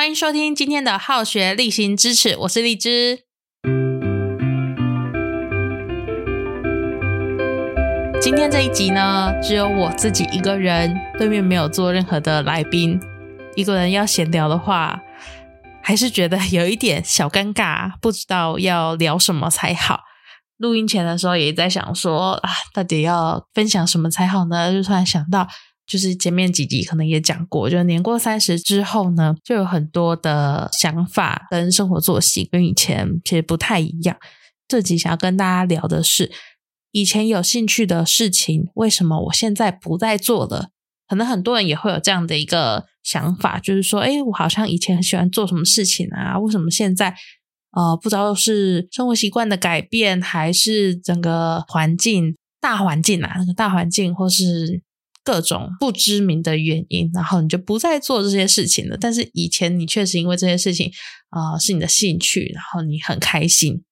欢迎收听今天的好学例行支持，我是荔枝。今天这一集呢，只有我自己一个人，对面没有做任何的来宾。一个人要闲聊的话，还是觉得有一点小尴尬，不知道要聊什么才好。录音前的时候也在想说啊，到底要分享什么才好呢？就突然想到，就是前面几集可能也讲过，就年过三十之后呢，就有很多的想法跟生活作息跟以前其实不太一样。这集想要跟大家聊的是。以前有兴趣的事情，为什么我现在不再做了？可能很多人也会有这样的一个想法，就是说，哎，我好像以前很喜欢做什么事情啊，为什么现在呃，不知道是生活习惯的改变，还是整个环境大环境啊，那个大环境，或是各种不知名的原因，然后你就不再做这些事情了。但是以前你确实因为这些事情啊，是你的兴趣，然后你很开心。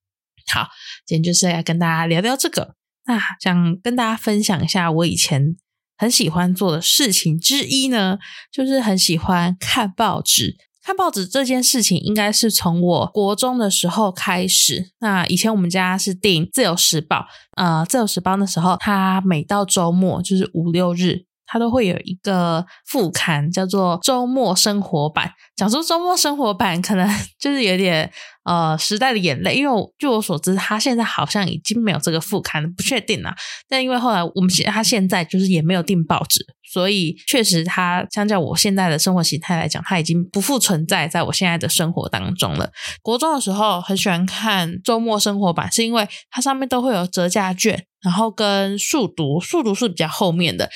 好，今天就是要跟大家聊聊这个。那想跟大家分享一下我以前很喜欢做的事情之一呢，就是很喜欢看报纸。看报纸这件事情应该是从我国中的时候开始。那以前我们家是订《自由时报》，呃，《自由时报》那时候它每到周末就是五六日。它都会有一个副刊，叫做周末生活版。讲说周末生活版，可能 就是有点呃时代的眼泪，因为据我所知，它现在好像已经没有这个副刊，不确定啊。但因为后来我们他现在就是也没有订报纸，所以确实它相较我现在的生活形态来讲，它已经不复存在在我现在的生活当中了。国中的时候很喜欢看周末生活版，是因为它上面都会有折价券，然后跟速读，速读是比较后面的。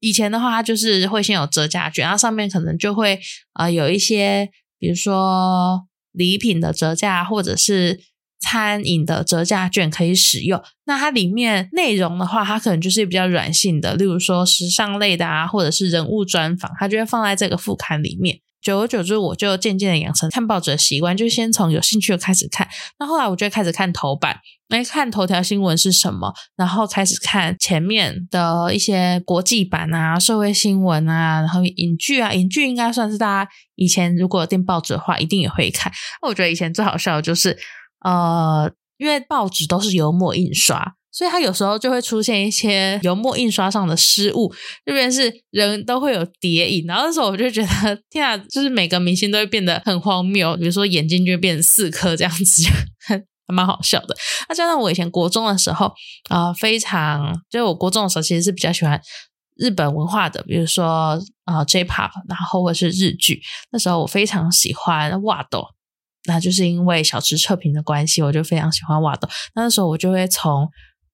以前的话，它就是会先有折价券，然后上面可能就会呃有一些，比如说礼品的折价，或者是餐饮的折价券可以使用。那它里面内容的话，它可能就是比较软性的，例如说时尚类的啊，或者是人物专访，它就会放在这个副刊里面。久而久之，我就渐渐的养成看报纸的习惯，就先从有兴趣的开始看。那后来我就开始看头版，来看头条新闻是什么，然后开始看前面的一些国际版啊、社会新闻啊，然后影剧啊，影剧应该算是大家以前如果订报纸的话，一定也会看。那我觉得以前最好笑的就是，呃，因为报纸都是油墨印刷。所以它有时候就会出现一些油墨印刷上的失误，这边是人都会有叠影，然后那时候我就觉得天啊，就是每个明星都会变得很荒谬，比如说眼睛就会变成四颗这样子，还蛮好笑的。那加上我以前国中的时候啊，非常就是我国中的时候其实是比较喜欢日本文化的，比如说啊 J-pop，然后或是日剧，那时候我非常喜欢瓦斗，那就是因为小池测评的关系，我就非常喜欢瓦斗。那时候我就会从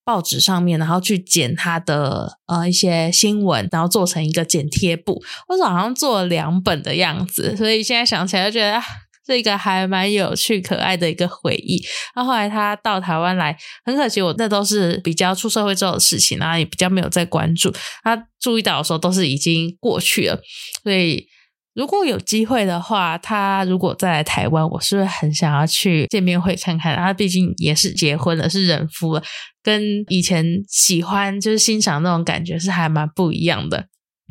报纸上面，然后去剪它的呃一些新闻，然后做成一个剪贴簿。我好像做了两本的样子，所以现在想起来就觉得这个还蛮有趣、可爱的一个回忆。那后来他到台湾来，很可惜，我那都是比较出社会之后的事情，然后也比较没有再关注。他注意到的时候，都是已经过去了，所以。如果有机会的话，他如果再来台湾，我是不是很想要去见面会看看？他毕竟也是结婚了，是人夫了，跟以前喜欢就是欣赏那种感觉是还蛮不一样的。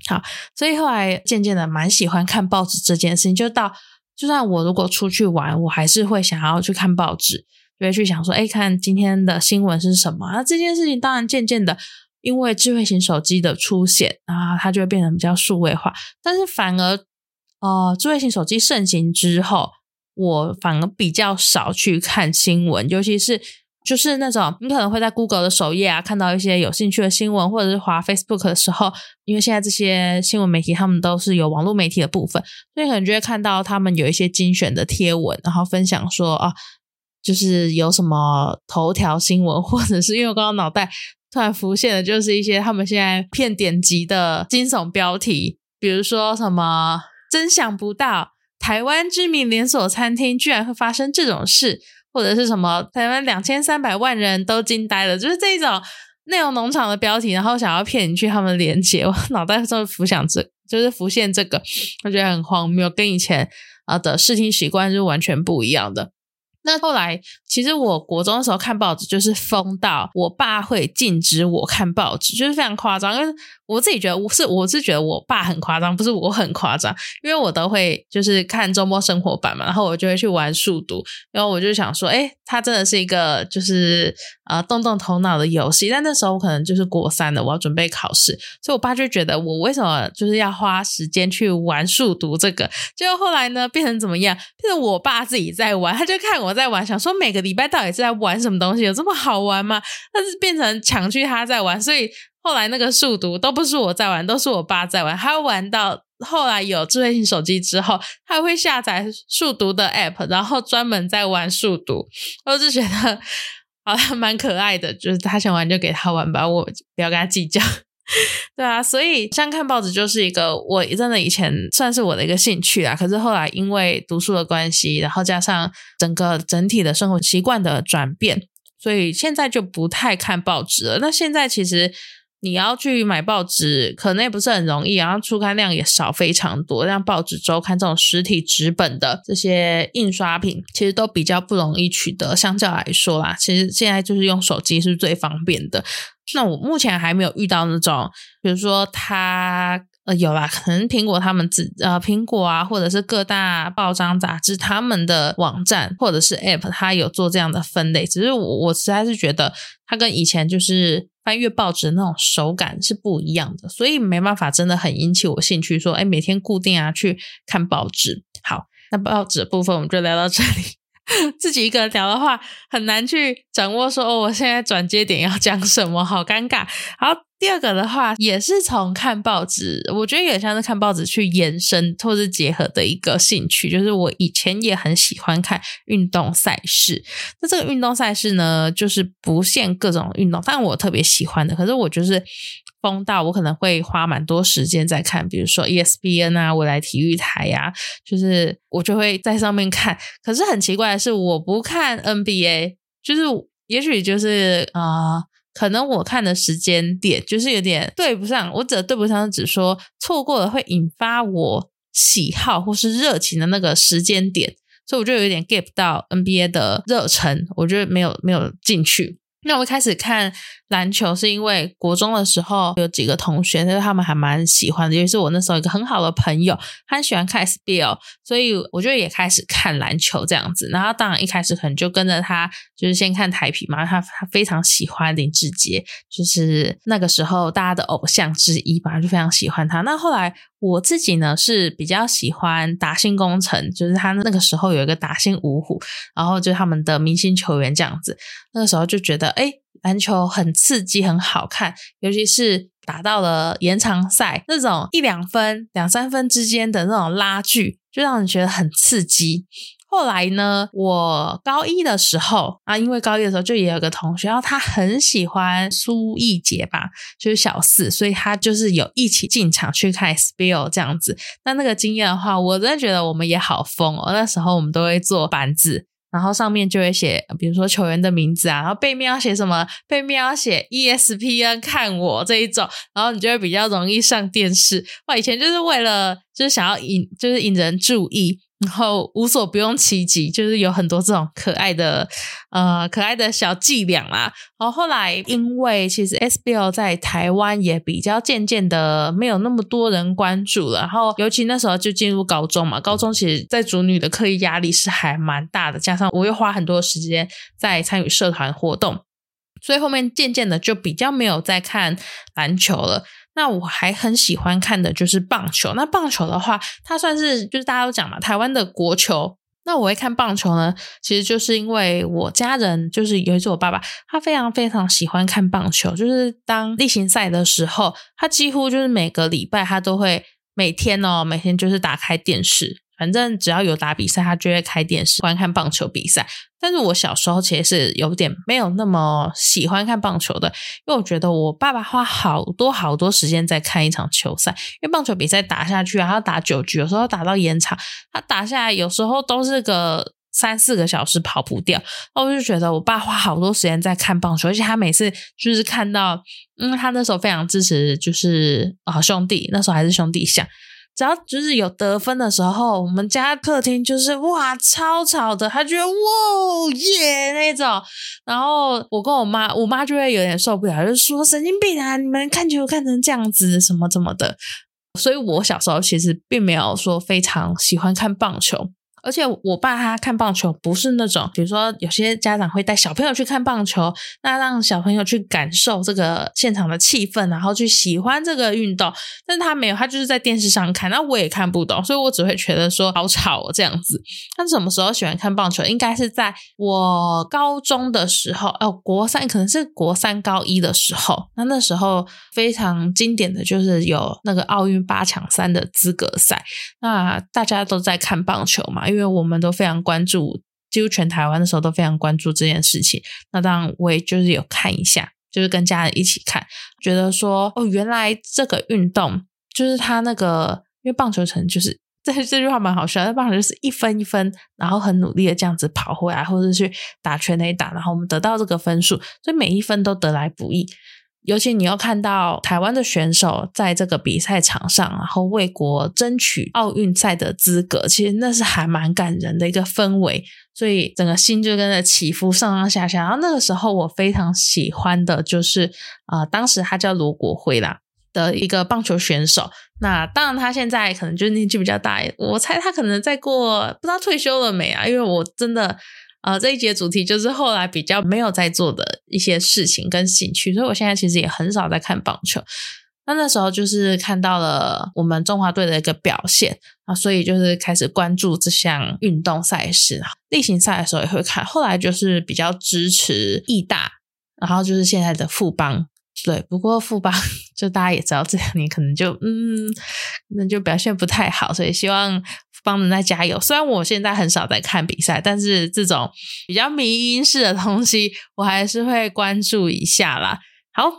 好，所以后来渐渐的蛮喜欢看报纸这件事情，就到就算我如果出去玩，我还是会想要去看报纸，就会去想说，哎，看今天的新闻是什么？那这件事情当然渐渐的，因为智慧型手机的出现啊，它就会变得比较数位化，但是反而。哦，智慧型手机盛行之后，我反而比较少去看新闻，尤其是就是那种你可能会在 Google 的首页啊看到一些有兴趣的新闻，或者是滑 Facebook 的时候，因为现在这些新闻媒体他们都是有网络媒体的部分，所以可能就会看到他们有一些精选的贴文，然后分享说啊，就是有什么头条新闻，或者是因为我刚刚脑袋突然浮现的，就是一些他们现在骗点击的惊悚标题，比如说什么。真想不到，台湾知名连锁餐厅居然会发生这种事，或者是什么台湾两千三百万人都惊呆了，就是这种内容农场的标题，然后想要骗你去他们连接，我 脑袋中浮想这，就是浮现这个，我觉得很荒谬，跟以前啊的视听习惯是完全不一样的。那后来，其实我国中的时候看报纸，就是疯到我爸会禁止我看报纸，就是非常夸张。因为我自己觉得我是我是觉得我爸很夸张，不是我很夸张，因为我都会就是看周末生活版嘛，然后我就会去玩数独，然后我就想说，哎，它真的是一个就是呃动动头脑的游戏。但那时候我可能就是国三的，我要准备考试，所以我爸就觉得我为什么就是要花时间去玩数独这个？结果后来呢，变成怎么样？变成我爸自己在玩，他就看我。在玩，想说每个礼拜到底是在玩什么东西？有这么好玩吗？但是变成强去他在玩，所以后来那个数独都不是我在玩，都是我爸在玩。他玩到后来有智慧型手机之后，他会下载数独的 app，然后专门在玩数独。我就觉得好像蛮可爱的，就是他想玩就给他玩吧，我不要跟他计较。对啊，所以像看报纸就是一个我真的以前算是我的一个兴趣啊。可是后来因为读书的关系，然后加上整个整体的生活习惯的转变，所以现在就不太看报纸了。那现在其实你要去买报纸，可能也不是很容易，然后出刊量也少非常多。像报纸周刊这种实体纸本的这些印刷品，其实都比较不容易取得。相较来说啦，其实现在就是用手机是最方便的。那我目前还没有遇到那种，比如说他呃有啦，可能苹果他们自呃苹果啊，或者是各大报章杂志他们的网站或者是 App，它有做这样的分类。只是我我实在是觉得它跟以前就是翻阅报纸的那种手感是不一样的，所以没办法真的很引起我兴趣，说哎每天固定啊去看报纸。好，那报纸的部分我们就聊到这里。自己一个人聊的话，很难去掌握说哦，我现在转接点要讲什么，好尴尬。然后，第二个的话，也是从看报纸，我觉得也像是看报纸去延伸或是结合的一个兴趣，就是我以前也很喜欢看运动赛事。那这个运动赛事呢，就是不限各种运动，但我特别喜欢的，可是我就是。风道我可能会花蛮多时间在看，比如说 ESPN 啊，未来体育台呀，就是我就会在上面看。可是很奇怪的是，我不看 NBA，就是也许就是啊，可能我看的时间点就是有点对不上。我只对不上，只说错过了会引发我喜好或是热情的那个时间点，所以我就有点 get 到 NBA 的热忱，我觉得没有没有进去。那我一开始看篮球是因为国中的时候有几个同学，就是他们还蛮喜欢的，因为是我那时候一个很好的朋友，他喜欢看 SBL，所以我就也开始看篮球这样子。然后当然一开始可能就跟着他，就是先看台皮嘛，他他非常喜欢林志杰，就是那个时候大家的偶像之一吧，就非常喜欢他。那后来我自己呢是比较喜欢达兴工程，就是他那个时候有一个达兴五虎，然后就他们的明星球员这样子，那个时候就觉得。哎，篮球很刺激，很好看，尤其是打到了延长赛那种一两分、两三分之间的那种拉锯，就让人觉得很刺激。后来呢，我高一的时候啊，因为高一的时候就也有个同学，然后他很喜欢苏奕杰吧，就是小四，所以他就是有一起进场去看 SBL 这样子。那那个经验的话，我真的觉得我们也好疯哦。那时候我们都会做板子。然后上面就会写，比如说球员的名字啊，然后背面要写什么？背面要写 ESPN 看我这一种，然后你就会比较容易上电视。我以前就是为了就是想要引，就是引人注意。然后无所不用其极，就是有很多这种可爱的呃可爱的小伎俩啦。然后后来因为其实 SBL 在台湾也比较渐渐的没有那么多人关注了。然后尤其那时候就进入高中嘛，高中其实在主女的课业压力是还蛮大的，加上我又花很多时间在参与社团活动，所以后面渐渐的就比较没有在看篮球了。那我还很喜欢看的就是棒球。那棒球的话，它算是就是大家都讲嘛，台湾的国球。那我会看棒球呢，其实就是因为我家人就是有一次我爸爸，他非常非常喜欢看棒球，就是当例行赛的时候，他几乎就是每个礼拜他都会每天哦，每天就是打开电视。反正只要有打比赛，他就会开电视观看棒球比赛。但是我小时候其实是有点没有那么喜欢看棒球的，因为我觉得我爸爸花好多好多时间在看一场球赛。因为棒球比赛打下去啊，要打九局，有时候打到延长，他打下来有时候都是个三四个小时跑不掉。我就觉得我爸花好多时间在看棒球，而且他每次就是看到，因为他那时候非常支持，就是啊兄弟，那时候还是兄弟象。只要就是有得分的时候，我们家客厅就是哇超吵的，他觉得哇耶那种，然后我跟我妈，我妈就会有点受不了，就说神经病啊，你们看球看成这样子什么怎么的，所以我小时候其实并没有说非常喜欢看棒球。而且我爸他看棒球不是那种，比如说有些家长会带小朋友去看棒球，那让小朋友去感受这个现场的气氛，然后去喜欢这个运动。但是他没有，他就是在电视上看，那我也看不懂，所以我只会觉得说好吵哦这样子。他什么时候喜欢看棒球？应该是在我高中的时候，哦，国三可能是国三高一的时候。那那时候非常经典的就是有那个奥运八强三的资格赛，那大家都在看棒球嘛。因为因为我们都非常关注，几乎全台湾的时候都非常关注这件事情。那当然，我也就是有看一下，就是跟家人一起看，觉得说哦，原来这个运动就是他那个，因为棒球城就是 这这句话蛮好笑，那棒球就是一分一分，然后很努力的这样子跑回来，或者是去打全垒打，然后我们得到这个分数，所以每一分都得来不易。尤其你要看到台湾的选手在这个比赛场上，然后为国争取奥运赛的资格，其实那是还蛮感人的一个氛围，所以整个心就跟着起伏上上下下。然后那个时候我非常喜欢的就是啊，当时他叫罗国辉啦的一个棒球选手。那当然他现在可能就是年纪比较大，我猜他可能再过不知道退休了没啊？因为我真的。呃，这一节主题就是后来比较没有在做的一些事情跟兴趣，所以我现在其实也很少在看棒球。那那时候就是看到了我们中华队的一个表现啊，所以就是开始关注这项运动赛事。例行赛的时候也会看，后来就是比较支持义大，然后就是现在的富邦。对，不过富邦 就大家也知道，这两年可能就嗯，那就表现不太好，所以希望。帮人在加油。虽然我现在很少在看比赛，但是这种比较迷因式的东西，我还是会关注一下啦。好，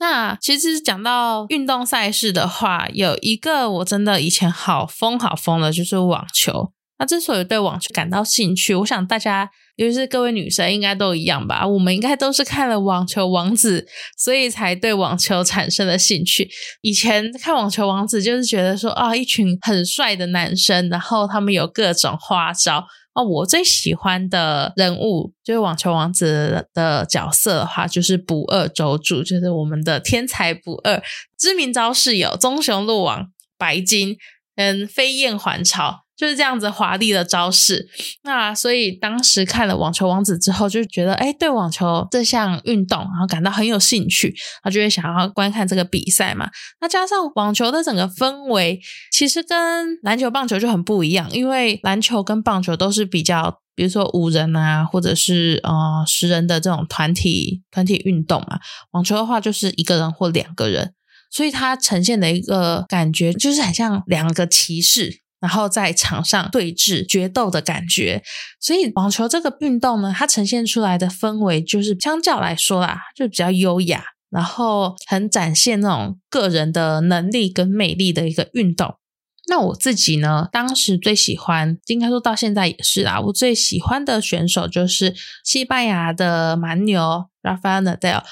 那其实讲到运动赛事的话，有一个我真的以前好疯好疯的，就是网球。之所以对网球感到兴趣，我想大家。尤其是各位女生应该都一样吧？我们应该都是看了《网球王子》，所以才对网球产生了兴趣。以前看《网球王子》就是觉得说啊，一群很帅的男生，然后他们有各种花招啊。我最喜欢的人物就是《网球王子》的角色的话，就是不二周助，就是我们的天才不二。知名招式有棕熊落网、白金、嗯飞燕环巢。就是这样子华丽的招式，那所以当时看了《网球王子》之后，就觉得哎，对网球这项运动，然后感到很有兴趣，他就会想要观看这个比赛嘛。那加上网球的整个氛围，其实跟篮球、棒球就很不一样，因为篮球跟棒球都是比较，比如说五人啊，或者是呃十人的这种团体团体运动嘛。网球的话就是一个人或两个人，所以它呈现的一个感觉就是很像两个骑士。然后在场上对峙决斗的感觉，所以网球这个运动呢，它呈现出来的氛围就是相较来说啦，就比较优雅，然后很展现那种个人的能力跟魅力的一个运动。那我自己呢，当时最喜欢，应该说到现在也是啊，我最喜欢的选手就是西班牙的蛮牛 Rafael Nadal。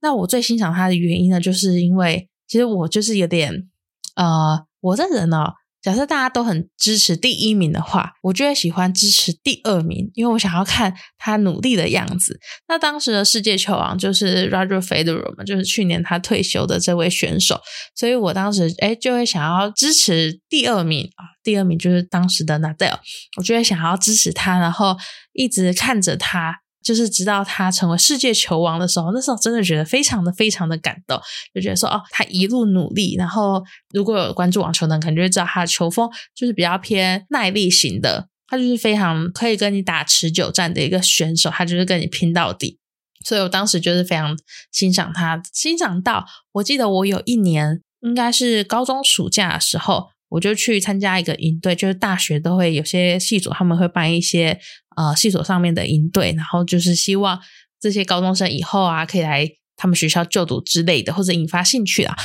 那我最欣赏他的原因呢，就是因为其实我就是有点呃，我这人呢。假设大家都很支持第一名的话，我就会喜欢支持第二名，因为我想要看他努力的样子。那当时的世界球王就是 Roger Federer 嘛，就是去年他退休的这位选手，所以我当时哎就会想要支持第二名啊，第二名就是当时的 Nadal，我就会想要支持他，然后一直看着他。就是直到他成为世界球王的时候，那时候真的觉得非常的非常的感动，就觉得说哦，他一路努力，然后如果有关注网球的，可能就知道他的球风就是比较偏耐力型的，他就是非常可以跟你打持久战的一个选手，他就是跟你拼到底。所以我当时就是非常欣赏他，欣赏到我记得我有一年应该是高中暑假的时候。我就去参加一个营队，就是大学都会有些系所，他们会办一些呃系所上面的营队，然后就是希望这些高中生以后啊可以来他们学校就读之类的，或者引发兴趣啦。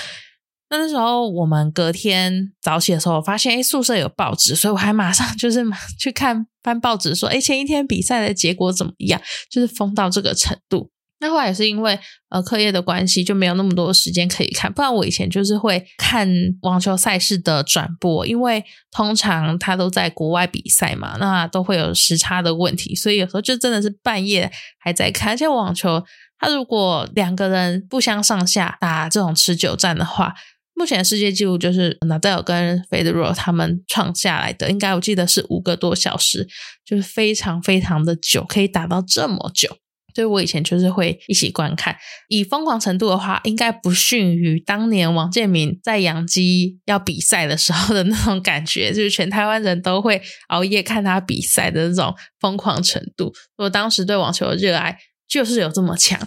那那时候我们隔天早起的时候，发现哎宿舍有报纸，所以我还马上 就是去看翻报纸，说哎前一天比赛的结果怎么样，就是疯到这个程度。那后来也是因为呃课业的关系，就没有那么多时间可以看。不然我以前就是会看网球赛事的转播，因为通常他都在国外比赛嘛，那都会有时差的问题，所以有时候就真的是半夜还在看。而且网球，他如果两个人不相上下打这种持久战的话，目前世界纪录就是纳达尔跟费德勒他们创下来的，应该我记得是五个多小时，就是非常非常的久，可以打到这么久。所以我以前就是会一起观看，以疯狂程度的话，应该不逊于当年王建民在养鸡要比赛的时候的那种感觉，就是全台湾人都会熬夜看他比赛的那种疯狂程度。我当时对网球的热爱就是有这么强。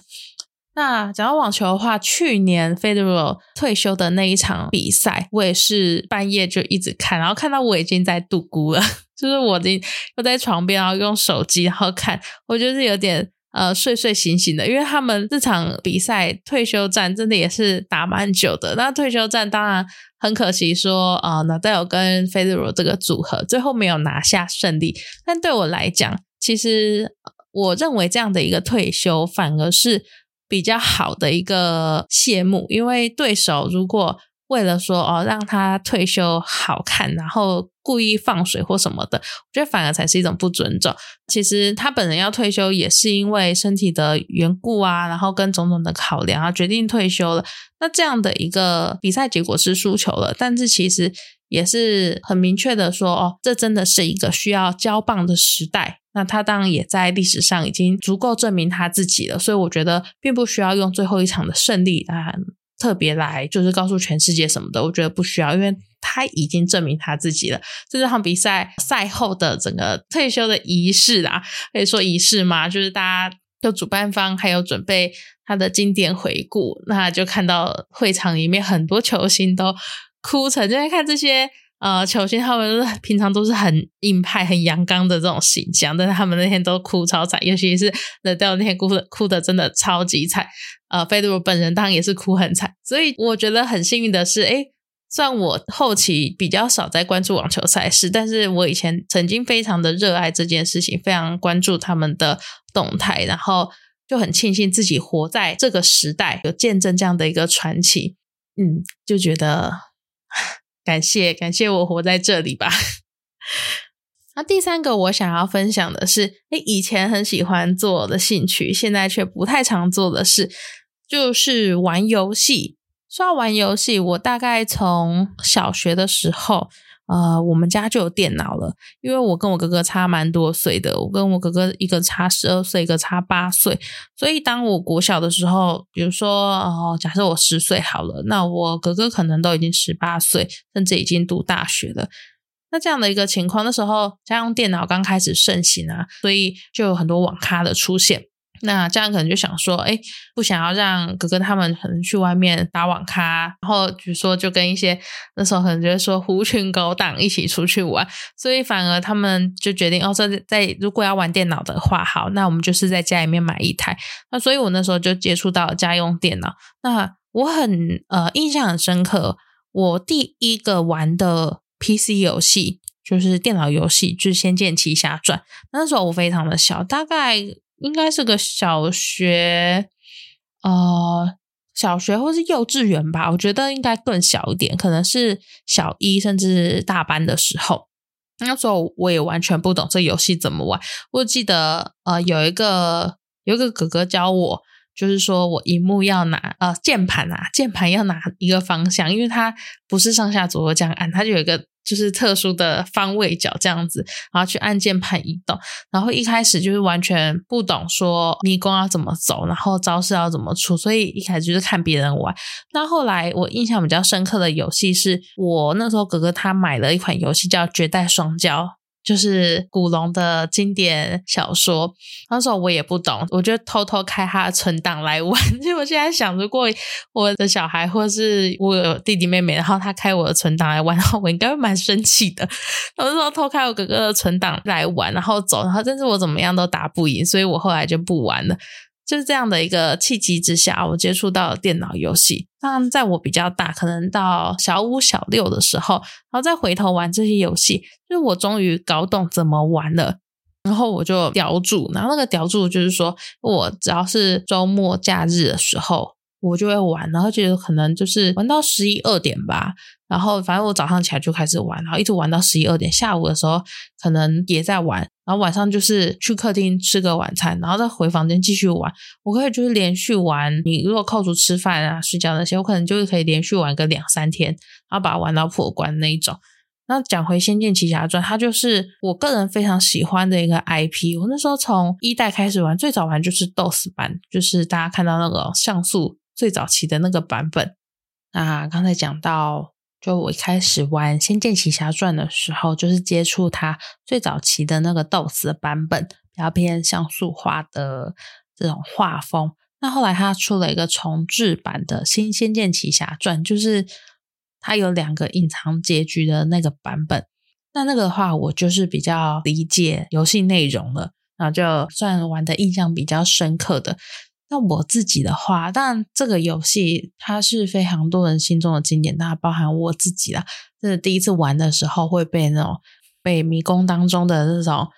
那讲到网球的话，去年 Federer 退休的那一场比赛，我也是半夜就一直看，然后看到我已经在度孤了，就是我已经又在床边，然后用手机然后看，我就是有点。呃，睡睡醒醒的，因为他们这场比赛退休战真的也是打蛮久的。那退休战当然很可惜，说啊，纳达尔跟费德罗这个组合最后没有拿下胜利。但对我来讲，其实我认为这样的一个退休反而是比较好的一个谢幕，因为对手如果。为了说哦，让他退休好看，然后故意放水或什么的，我觉得反而才是一种不尊重。其实他本人要退休也是因为身体的缘故啊，然后跟种种的考量啊，决定退休了。那这样的一个比赛结果是输球了，但是其实也是很明确的说哦，这真的是一个需要交棒的时代。那他当然也在历史上已经足够证明他自己了，所以我觉得并不需要用最后一场的胜利啊。特别来就是告诉全世界什么的，我觉得不需要，因为他已经证明他自己了。这场比赛赛后的整个退休的仪式啊，可以说仪式嘛，就是大家的主办方还有准备他的经典回顾，那就看到会场里面很多球星都哭成，就在看这些。呃，球星他们 平常都是很硬派、很阳刚的这种形象，但是他们那天都哭超惨，尤其是那掉那天哭的哭的真的超级惨。呃，费德罗本人当然也是哭很惨，所以我觉得很幸运的是，哎，虽然我后期比较少在关注网球赛事，但是我以前曾经非常的热爱这件事情，非常关注他们的动态，然后就很庆幸自己活在这个时代，有见证这样的一个传奇，嗯，就觉得。感谢感谢我活在这里吧。那第三个我想要分享的是，哎，以前很喜欢做的兴趣，现在却不太常做的事，就是玩游戏。说到玩游戏，我大概从小学的时候。呃，我们家就有电脑了，因为我跟我哥哥差蛮多岁的，我跟我哥哥一个差十二岁，一个差八岁，所以当我国小的时候，比如说哦，假设我十岁好了，那我哥哥可能都已经十八岁，甚至已经读大学了。那这样的一个情况，那时候家用电脑刚开始盛行啊，所以就有很多网咖的出现。那这样可能就想说，哎，不想要让哥哥他们可能去外面打网咖，然后比如说就跟一些那时候可能觉得说狐群狗党一起出去玩，所以反而他们就决定哦，在在如果要玩电脑的话，好，那我们就是在家里面买一台。那所以我那时候就接触到家用电脑。那我很呃印象很深刻，我第一个玩的 PC 游戏就是电脑游戏，就是《仙剑奇侠传》。那时候我非常的小，大概。应该是个小学，呃，小学或是幼稚园吧。我觉得应该更小一点，可能是小一甚至大班的时候。那时候我也完全不懂这游戏怎么玩。我记得呃，有一个有一个哥哥教我，就是说我荧幕要拿呃键盘啊，键盘要拿一个方向，因为它不是上下左右这样按，它就有一个。就是特殊的方位角这样子，然后去按键盘移动。然后一开始就是完全不懂说迷宫要怎么走，然后招式要怎么出，所以一开始就是看别人玩。那后来我印象比较深刻的游戏是我那时候哥哥他买了一款游戏叫《绝代双骄》。就是古龙的经典小说，那时候我也不懂，我就偷偷开他的存档来玩。就我现在想，如果我的小孩或是我有弟弟妹妹，然后他开我的存档来玩，然后我应该会蛮生气的。我那时候偷开我哥哥的存档来玩，然后走，然后但是我怎么样都打不赢，所以我后来就不玩了。就是这样的一个契机之下，我接触到电脑游戏。当然，在我比较大，可能到小五、小六的时候，然后再回头玩这些游戏，就是我终于搞懂怎么玩了。然后我就叼住，然后那个叼住就是说我只要是周末假日的时候，我就会玩，然后觉得可能就是玩到十一二点吧。然后反正我早上起来就开始玩，然后一直玩到十一二点。下午的时候可能也在玩，然后晚上就是去客厅吃个晚餐，然后再回房间继续玩。我可以就是连续玩，你如果扣除吃饭啊、睡觉那些，我可能就是可以连续玩个两三天，然后把它玩到破关那一种。那讲回《仙剑奇侠传》，它就是我个人非常喜欢的一个 IP。我那时候从一代开始玩，最早玩就是 DOS 版，就是大家看到那个像素最早期的那个版本。那刚才讲到。就我一开始玩《仙剑奇侠传》的时候，就是接触它最早期的那个豆子版本，比较偏像素化的这种画风。那后来它出了一个重制版的新《仙剑奇侠传》，就是它有两个隐藏结局的那个版本。那那个的话，我就是比较理解游戏内容了，然后就算玩的印象比较深刻的。那我自己的话，但这个游戏它是非常多人心中的经典，当然包含我自己啦。这是第一次玩的时候会被那种被迷宫当中的那种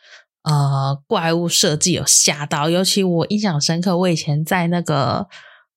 呃怪物设计有吓到，尤其我印象深刻，我以前在那个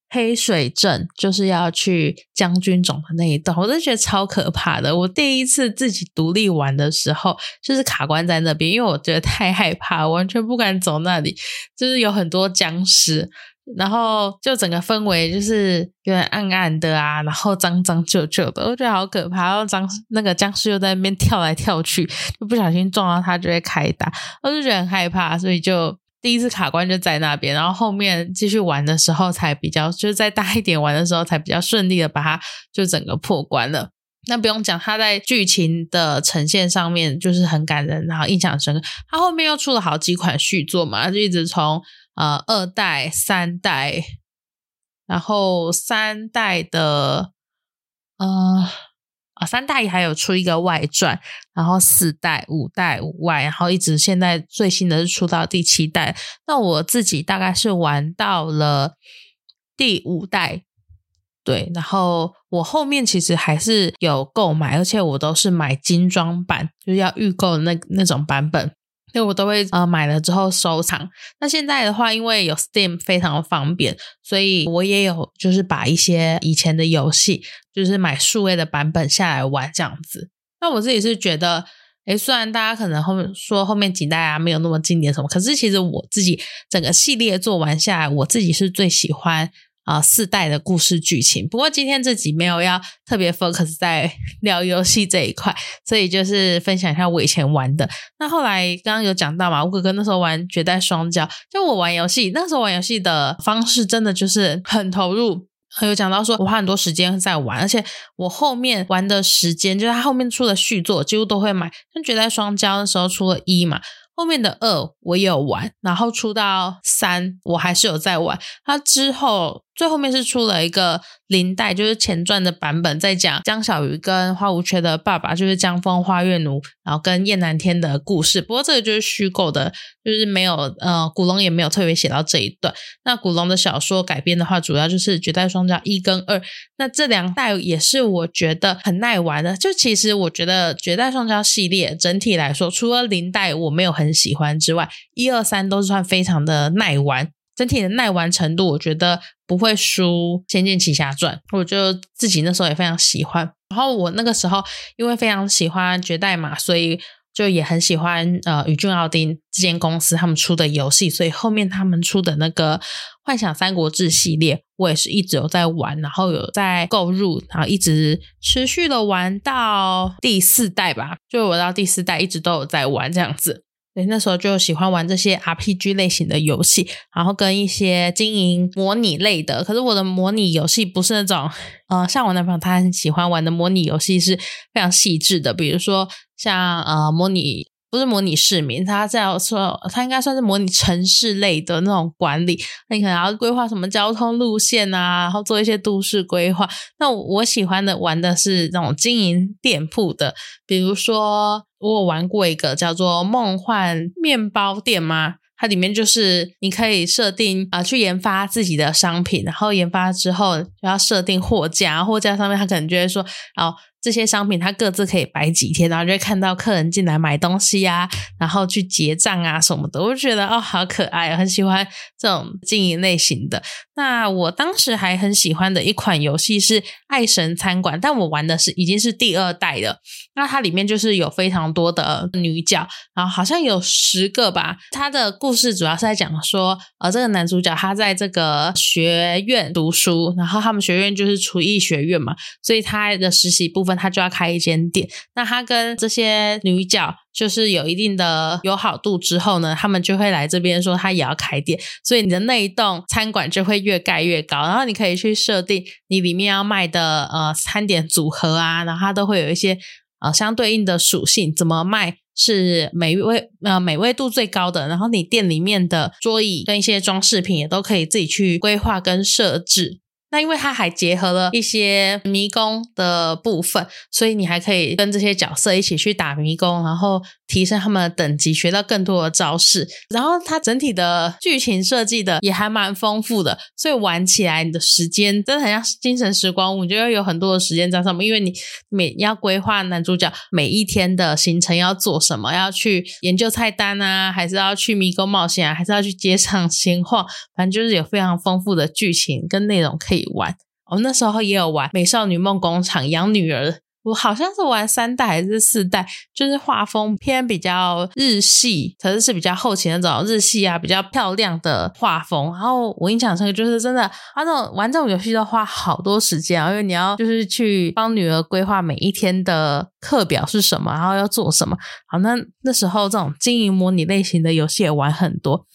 黑水镇就是要去将军冢的那一段，我都觉得超可怕的。我第一次自己独立玩的时候，就是卡关在那边，因为我觉得太害怕，完全不敢走那里，就是有很多僵尸。然后就整个氛围就是有点暗暗的啊，然后脏脏旧旧的，我觉得好可怕。然后僵那个僵尸又在那边跳来跳去，就不小心撞到他就会开打，我就觉得很害怕，所以就第一次卡关就在那边。然后后面继续玩的时候才比较，就是再大一点玩的时候才比较顺利的把它就整个破关了。那不用讲，他在剧情的呈现上面就是很感人，然后印象深刻。他后面又出了好几款续作嘛，就一直从。呃，二代、三代，然后三代的，呃，啊，三代还有出一个外传，然后四代、五代、五外，然后一直现在最新的是出到第七代。那我自己大概是玩到了第五代，对，然后我后面其实还是有购买，而且我都是买精装版，就是要预购的那那种版本。因为我都会呃买了之后收藏。那现在的话，因为有 Steam 非常方便，所以我也有就是把一些以前的游戏，就是买数位的版本下来玩这样子。那我自己是觉得，诶虽然大家可能后面说后面几代啊没有那么经典什么，可是其实我自己整个系列做完下来，我自己是最喜欢。啊，四代的故事剧情。不过今天这集没有要特别 focus 在 聊游戏这一块，所以就是分享一下我以前玩的。那后来刚刚有讲到嘛，我哥哥那时候玩绝代双骄，就我玩游戏那时候玩游戏的方式真的就是很投入。有讲到说我花很多时间在玩，而且我后面玩的时间就是他后面出的续作几乎都会买。像绝代双骄的时候出了一嘛。后面的二我也有玩，然后出到三我还是有在玩。他之后最后面是出了一个林代，就是前传的版本，在讲江小鱼跟花无缺的爸爸，就是江枫花月奴，然后跟燕南天的故事。不过这个就是虚构的，就是没有呃古龙也没有特别写到这一段。那古龙的小说改编的话，主要就是绝代双骄一跟二。那这两代也是我觉得很耐玩的。就其实我觉得绝代双骄系列整体来说，除了林代我没有。很喜欢之外，一二三都是算非常的耐玩，整体的耐玩程度，我觉得不会输《仙剑奇侠传》。我就自己那时候也非常喜欢。然后我那个时候因为非常喜欢绝代嘛，所以就也很喜欢呃宇峻奥丁这间公司他们出的游戏，所以后面他们出的那个《幻想三国志》系列，我也是一直有在玩，然后有在购入，然后一直持续的玩到第四代吧，就我到第四代一直都有在玩这样子。对，那时候就喜欢玩这些 RPG 类型的游戏，然后跟一些经营模拟类的。可是我的模拟游戏不是那种，呃，像我男朋友他很喜欢玩的模拟游戏是非常细致的，比如说像呃模拟。不是模拟市民，他这样说，他应该算是模拟城市类的那种管理。那你可能要规划什么交通路线啊，然后做一些都市规划。那我喜欢的玩的是那种经营店铺的，比如说我有玩过一个叫做梦幻面包店吗？它里面就是你可以设定啊，去研发自己的商品，然后研发之后就要设定货架，货架上面它可能就会说哦。这些商品它各自可以摆几天，然后就会看到客人进来买东西啊，然后去结账啊什么的，我就觉得哦好可爱，很喜欢这种经营类型的。那我当时还很喜欢的一款游戏是《爱神餐馆》，但我玩的是已经是第二代了。那它里面就是有非常多的女角，然后好像有十个吧。它的故事主要是在讲说，呃，这个男主角他在这个学院读书，然后他们学院就是厨艺学院嘛，所以他的实习部分他就要开一间店。那他跟这些女角。就是有一定的友好度之后呢，他们就会来这边说他也要开店，所以你的那一栋餐馆就会越盖越高。然后你可以去设定你里面要卖的呃餐点组合啊，然后它都会有一些呃相对应的属性，怎么卖是美味呃美味度最高的。然后你店里面的桌椅跟一些装饰品也都可以自己去规划跟设置。那因为它还结合了一些迷宫的部分，所以你还可以跟这些角色一起去打迷宫，然后提升他们的等级，学到更多的招式。然后它整体的剧情设计的也还蛮丰富的，所以玩起来你的时间真的很像精神时光屋，你就会有很多的时间在上面。因为你每要规划男主角每一天的行程要做什么，要去研究菜单啊，还是要去迷宫冒险啊，还是要去街上闲晃，反正就是有非常丰富的剧情跟内容可以。玩，我那时候也有玩《美少女梦工厂》养女儿，我好像是玩三代还是四代，就是画风偏比较日系，可是是比较后期那种日系啊，比较漂亮的画风。然后我印象深刻，就是真的，啊，那种玩这种游戏要花好多时间啊，因为你要就是去帮女儿规划每一天的课表是什么，然后要做什么。好，那那时候这种经营模拟类型的游戏也玩很多。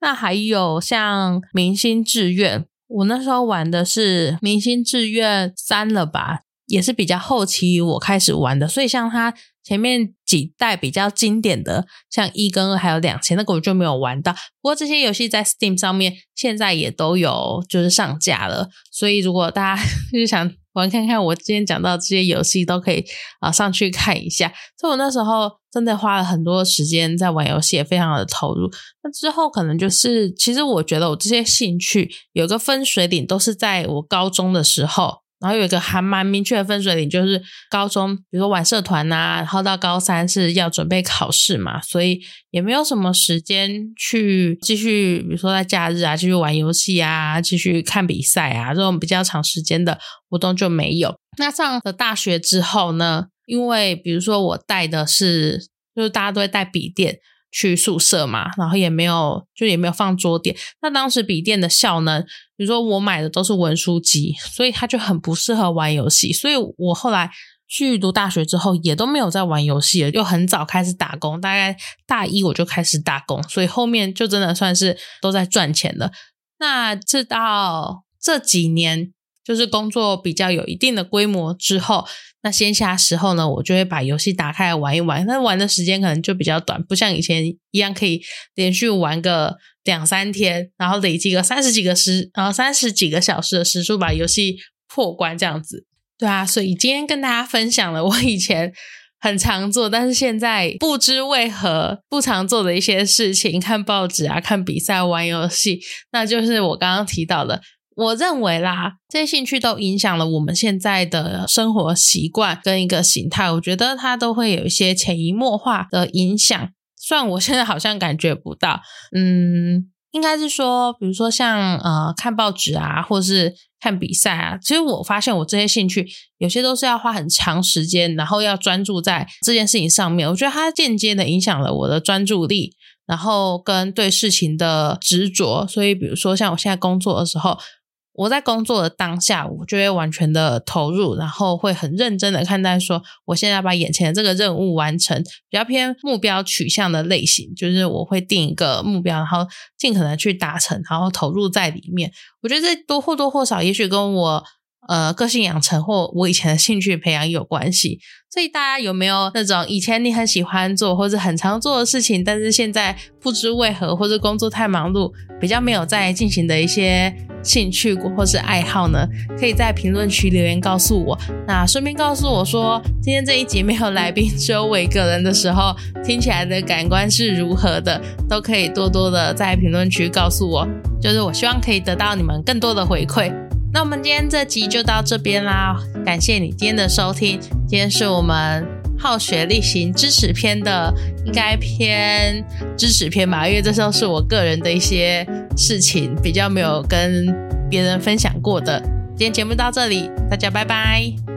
那还有像《明星志愿》。我那时候玩的是《明星志愿三》了吧，也是比较后期我开始玩的，所以像它前面几代比较经典的，像一跟二还有两千，那个我就没有玩到。不过这些游戏在 Steam 上面现在也都有就是上架了，所以如果大家 就是想。玩看看，我今天讲到这些游戏都可以啊上去看一下。所以我那时候真的花了很多时间在玩游戏，也非常的投入。那之后可能就是，其实我觉得我这些兴趣有个分水岭，都是在我高中的时候。然后有一个还蛮明确的分水岭，就是高中，比如说玩社团呐，然后到高三是要准备考试嘛，所以也没有什么时间去继续，比如说在假日啊，继续玩游戏啊，继续看比赛啊，这种比较长时间的活动就没有。那上了大学之后呢，因为比如说我带的是，就是大家都会带笔电。去宿舍嘛，然后也没有，就也没有放桌垫。那当时笔电的效能，比如说我买的都是文书机，所以它就很不适合玩游戏。所以我后来去读大学之后，也都没有在玩游戏了，又很早开始打工，大概大一我就开始打工，所以后面就真的算是都在赚钱了。那直到这几年，就是工作比较有一定的规模之后。那闲暇时候呢，我就会把游戏打开来玩一玩。那玩的时间可能就比较短，不像以前一样可以连续玩个两三天，然后累积个三十几个时，然后三十几个小时的时数把游戏破关这样子。对啊，所以今天跟大家分享了 我以前很常做，但是现在不知为何不常做的一些事情：看报纸啊，看比赛，玩游戏。那就是我刚刚提到的。我认为啦，这些兴趣都影响了我们现在的生活习惯跟一个形态。我觉得它都会有一些潜移默化的影响，虽然我现在好像感觉不到。嗯，应该是说，比如说像呃看报纸啊，或是看比赛啊，其实我发现我这些兴趣有些都是要花很长时间，然后要专注在这件事情上面。我觉得它间接的影响了我的专注力，然后跟对事情的执着。所以，比如说像我现在工作的时候。我在工作的当下，我就会完全的投入，然后会很认真的看待，说我现在把眼前的这个任务完成，比较偏目标取向的类型，就是我会定一个目标，然后尽可能去达成，然后投入在里面。我觉得这多或多或少，也许跟我。呃，个性养成或我以前的兴趣培养有关系，所以大家有没有那种以前你很喜欢做或者很常做的事情，但是现在不知为何或者工作太忙碌，比较没有在进行的一些兴趣或是爱好呢？可以在评论区留言告诉我。那顺便告诉我说，今天这一集没有来宾，只有我一个人的时候，听起来的感官是如何的？都可以多多的在评论区告诉我，就是我希望可以得到你们更多的回馈。那我们今天这集就到这边啦，感谢你今天的收听。今天是我们好学力行知识篇的，应该偏知识篇吧，因为这时候是我个人的一些事情，比较没有跟别人分享过的。今天节目到这里，大家拜拜。